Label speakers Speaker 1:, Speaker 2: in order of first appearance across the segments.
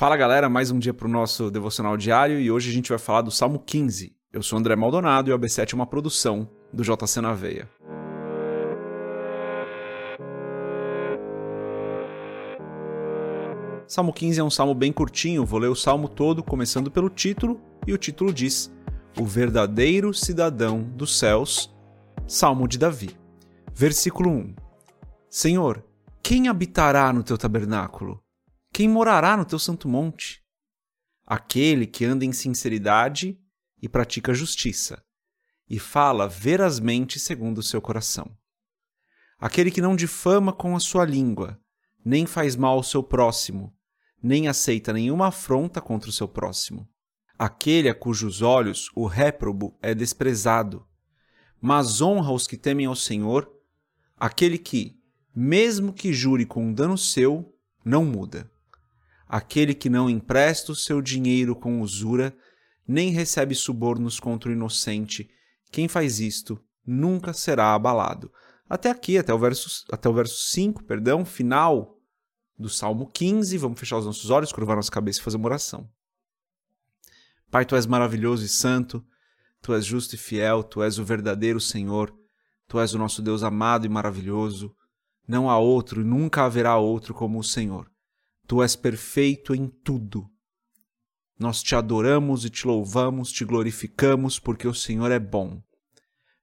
Speaker 1: Fala galera, mais um dia para o nosso devocional diário e hoje a gente vai falar do Salmo 15. Eu sou André Maldonado e o AB7 é uma produção do JC na Veia. Salmo 15 é um salmo bem curtinho, vou ler o salmo todo, começando pelo título, e o título diz: O verdadeiro cidadão dos céus, Salmo de Davi. Versículo 1: Senhor, quem habitará no teu tabernáculo? Quem morará no teu santo monte? Aquele que anda em sinceridade e pratica justiça, e fala verazmente segundo o seu coração. Aquele que não difama com a sua língua, nem faz mal ao seu próximo, nem aceita nenhuma afronta contra o seu próximo. Aquele a cujos olhos o réprobo é desprezado, mas honra os que temem ao Senhor, aquele que, mesmo que jure com um dano seu, não muda aquele que não empresta o seu dinheiro com usura, nem recebe subornos contra o inocente. Quem faz isto nunca será abalado. Até aqui, até o verso, até o verso 5, perdão, final do Salmo 15. Vamos fechar os nossos olhos, curvar nossa cabeça e fazer uma oração. Pai, tu és maravilhoso e santo, tu és justo e fiel, tu és o verdadeiro Senhor, tu és o nosso Deus amado e maravilhoso. Não há outro, nunca haverá outro como o Senhor. Tu és perfeito em tudo. Nós te adoramos e te louvamos, te glorificamos, porque o Senhor é bom.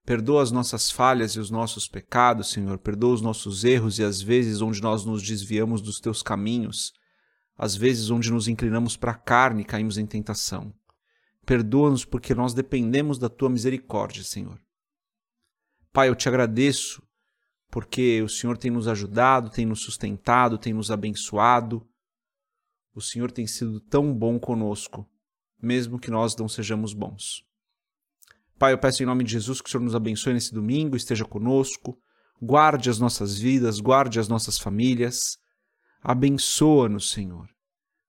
Speaker 1: Perdoa as nossas falhas e os nossos pecados, Senhor. Perdoa os nossos erros e as vezes onde nós nos desviamos dos teus caminhos, as vezes onde nos inclinamos para a carne e caímos em tentação. Perdoa-nos porque nós dependemos da tua misericórdia, Senhor. Pai, eu te agradeço porque o Senhor tem nos ajudado, tem nos sustentado, tem nos abençoado o Senhor tem sido tão bom conosco, mesmo que nós não sejamos bons. Pai, eu peço em nome de Jesus que o Senhor nos abençoe nesse domingo, esteja conosco, guarde as nossas vidas, guarde as nossas famílias. Abençoa-nos, Senhor.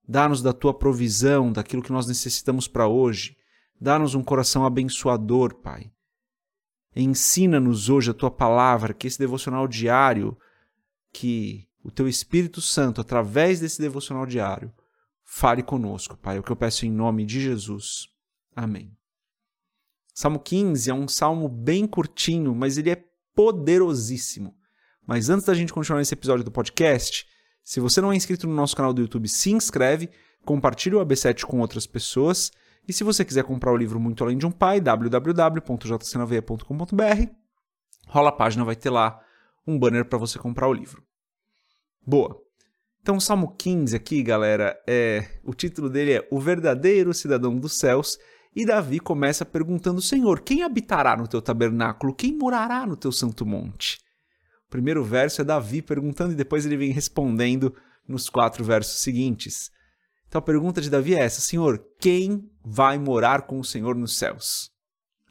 Speaker 1: Dá-nos da tua provisão, daquilo que nós necessitamos para hoje. Dá-nos um coração abençoador, Pai. Ensina-nos hoje a tua palavra, que esse devocional diário, que o teu Espírito Santo, através desse devocional diário, fale conosco, Pai. É o que eu peço em nome de Jesus. Amém. Salmo 15 é um salmo bem curtinho, mas ele é poderosíssimo. Mas antes da gente continuar nesse episódio do podcast, se você não é inscrito no nosso canal do YouTube, se inscreve, compartilhe o AB7 com outras pessoas. E se você quiser comprar o livro Muito Além de um Pai, www.jcnaveia.com.br, rola a página, vai ter lá um banner para você comprar o livro. Boa. Então, o Salmo 15 aqui, galera, é o título dele é O Verdadeiro Cidadão dos Céus. E Davi começa perguntando: Senhor, quem habitará no teu tabernáculo? Quem morará no teu santo monte? O primeiro verso é Davi perguntando e depois ele vem respondendo nos quatro versos seguintes. Então a pergunta de Davi é essa: Senhor, quem vai morar com o Senhor nos céus?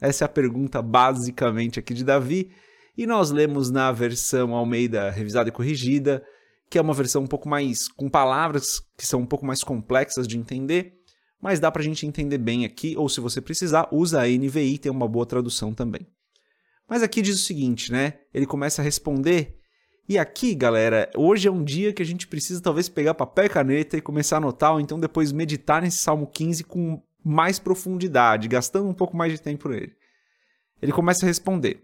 Speaker 1: Essa é a pergunta basicamente aqui de Davi. E nós lemos na versão Almeida revisada e corrigida que é uma versão um pouco mais com palavras que são um pouco mais complexas de entender, mas dá para a gente entender bem aqui, ou se você precisar, usa a NVI, tem uma boa tradução também. Mas aqui diz o seguinte, né? Ele começa a responder. E aqui, galera, hoje é um dia que a gente precisa talvez pegar papel e caneta e começar a anotar, ou então depois meditar nesse Salmo 15 com mais profundidade, gastando um pouco mais de tempo nele. Ele começa a responder: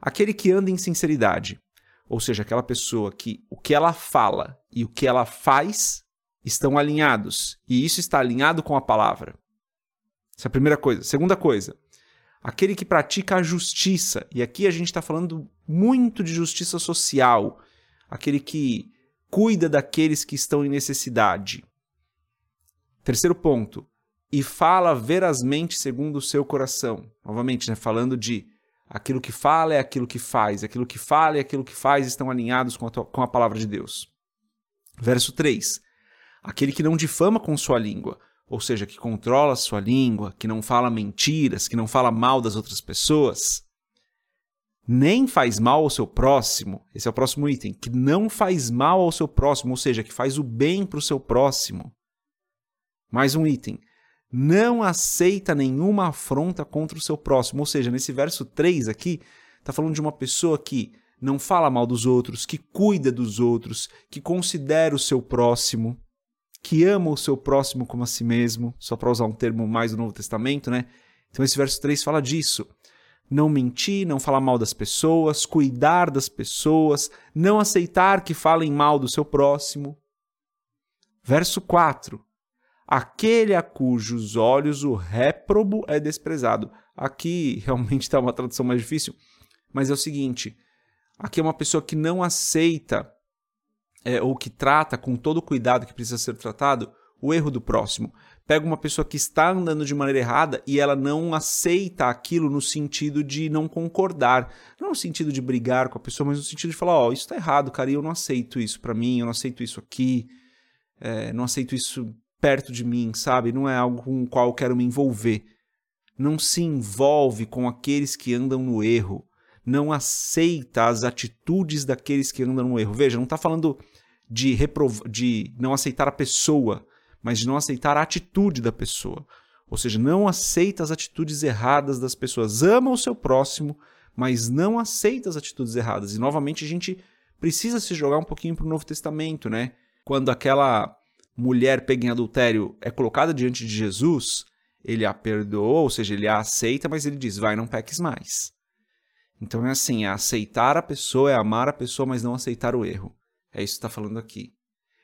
Speaker 1: Aquele que anda em sinceridade, ou seja, aquela pessoa que o que ela fala e o que ela faz estão alinhados, e isso está alinhado com a palavra. Essa é a primeira coisa. Segunda coisa, aquele que pratica a justiça, e aqui a gente está falando muito de justiça social, aquele que cuida daqueles que estão em necessidade. Terceiro ponto, e fala verazmente segundo o seu coração. Novamente, né, falando de Aquilo que fala é aquilo que faz. Aquilo que fala e aquilo que faz estão alinhados com a, com a palavra de Deus. Verso 3. Aquele que não difama com sua língua, ou seja, que controla sua língua, que não fala mentiras, que não fala mal das outras pessoas, nem faz mal ao seu próximo. Esse é o próximo item. Que não faz mal ao seu próximo, ou seja, que faz o bem para o seu próximo. Mais um item não aceita nenhuma afronta contra o seu próximo. Ou seja, nesse verso 3 aqui, está falando de uma pessoa que não fala mal dos outros, que cuida dos outros, que considera o seu próximo. que ama o seu próximo como a si mesmo, só para usar um termo mais do Novo Testamento, né? Então esse verso 3 fala disso. Não mentir, não falar mal das pessoas, cuidar das pessoas, não aceitar que falem mal do seu próximo. Verso 4. Aquele a cujos olhos o réprobo é desprezado. Aqui realmente está uma tradução mais difícil, mas é o seguinte: aqui é uma pessoa que não aceita é, ou que trata com todo o cuidado que precisa ser tratado o erro do próximo. Pega uma pessoa que está andando de maneira errada e ela não aceita aquilo no sentido de não concordar. Não no sentido de brigar com a pessoa, mas no sentido de falar: Ó, oh, isso está errado, cara, eu não aceito isso para mim, eu não aceito isso aqui, é, não aceito isso perto de mim, sabe? Não é algo com o qual eu quero me envolver. Não se envolve com aqueles que andam no erro. Não aceita as atitudes daqueles que andam no erro. Veja, não está falando de, de não aceitar a pessoa, mas de não aceitar a atitude da pessoa. Ou seja, não aceita as atitudes erradas das pessoas. Ama o seu próximo, mas não aceita as atitudes erradas. E novamente a gente precisa se jogar um pouquinho para o Novo Testamento, né? Quando aquela mulher pega em adultério é colocada diante de Jesus, ele a perdoa, ou seja, ele a aceita, mas ele diz: vai, não peques mais. Então é assim: é aceitar a pessoa, é amar a pessoa, mas não aceitar o erro. É isso que está falando aqui.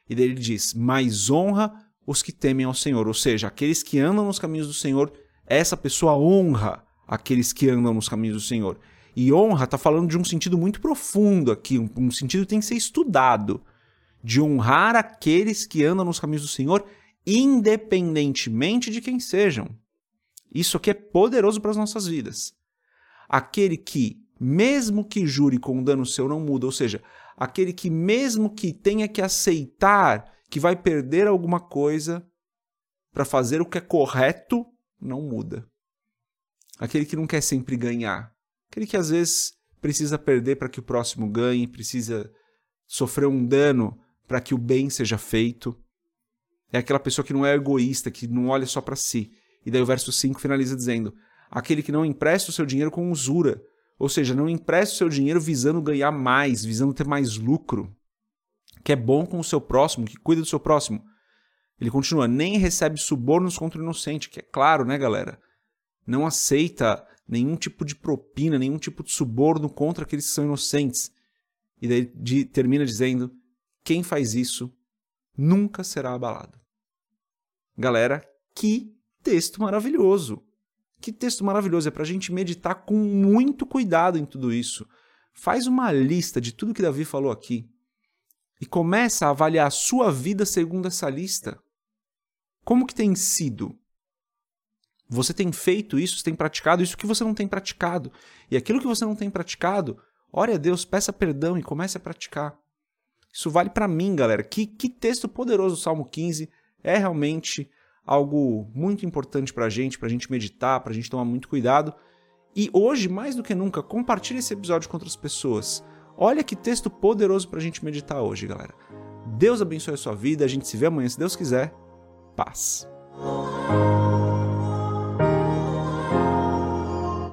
Speaker 1: E daí ele diz: mais honra os que temem ao Senhor, ou seja, aqueles que andam nos caminhos do Senhor, essa pessoa honra aqueles que andam nos caminhos do Senhor. E honra está falando de um sentido muito profundo aqui, um, um sentido que tem que ser estudado de honrar aqueles que andam nos caminhos do Senhor, independentemente de quem sejam. Isso aqui é poderoso para as nossas vidas. Aquele que, mesmo que jure com dano seu, não muda, ou seja, aquele que, mesmo que tenha que aceitar que vai perder alguma coisa para fazer o que é correto, não muda. Aquele que não quer sempre ganhar. Aquele que às vezes precisa perder para que o próximo ganhe, precisa sofrer um dano para que o bem seja feito. É aquela pessoa que não é egoísta, que não olha só para si. E daí o verso 5 finaliza dizendo: aquele que não empresta o seu dinheiro com usura, ou seja, não empresta o seu dinheiro visando ganhar mais, visando ter mais lucro, que é bom com o seu próximo, que cuida do seu próximo. Ele continua: nem recebe subornos contra o inocente, que é claro, né, galera? Não aceita nenhum tipo de propina, nenhum tipo de suborno contra aqueles que são inocentes. E daí de, termina dizendo: quem faz isso nunca será abalado. Galera, que texto maravilhoso! Que texto maravilhoso! É para a gente meditar com muito cuidado em tudo isso. Faz uma lista de tudo que Davi falou aqui e começa a avaliar a sua vida segundo essa lista. Como que tem sido? Você tem feito isso, você tem praticado isso que você não tem praticado. E aquilo que você não tem praticado, ore a Deus, peça perdão e comece a praticar. Isso vale para mim, galera. Que, que texto poderoso o Salmo 15 é realmente algo muito importante para a gente, para a gente meditar, para a gente tomar muito cuidado. E hoje, mais do que nunca, compartilhe esse episódio com outras pessoas. Olha que texto poderoso para a gente meditar hoje, galera. Deus abençoe a sua vida. A gente se vê amanhã, se Deus quiser. Paz.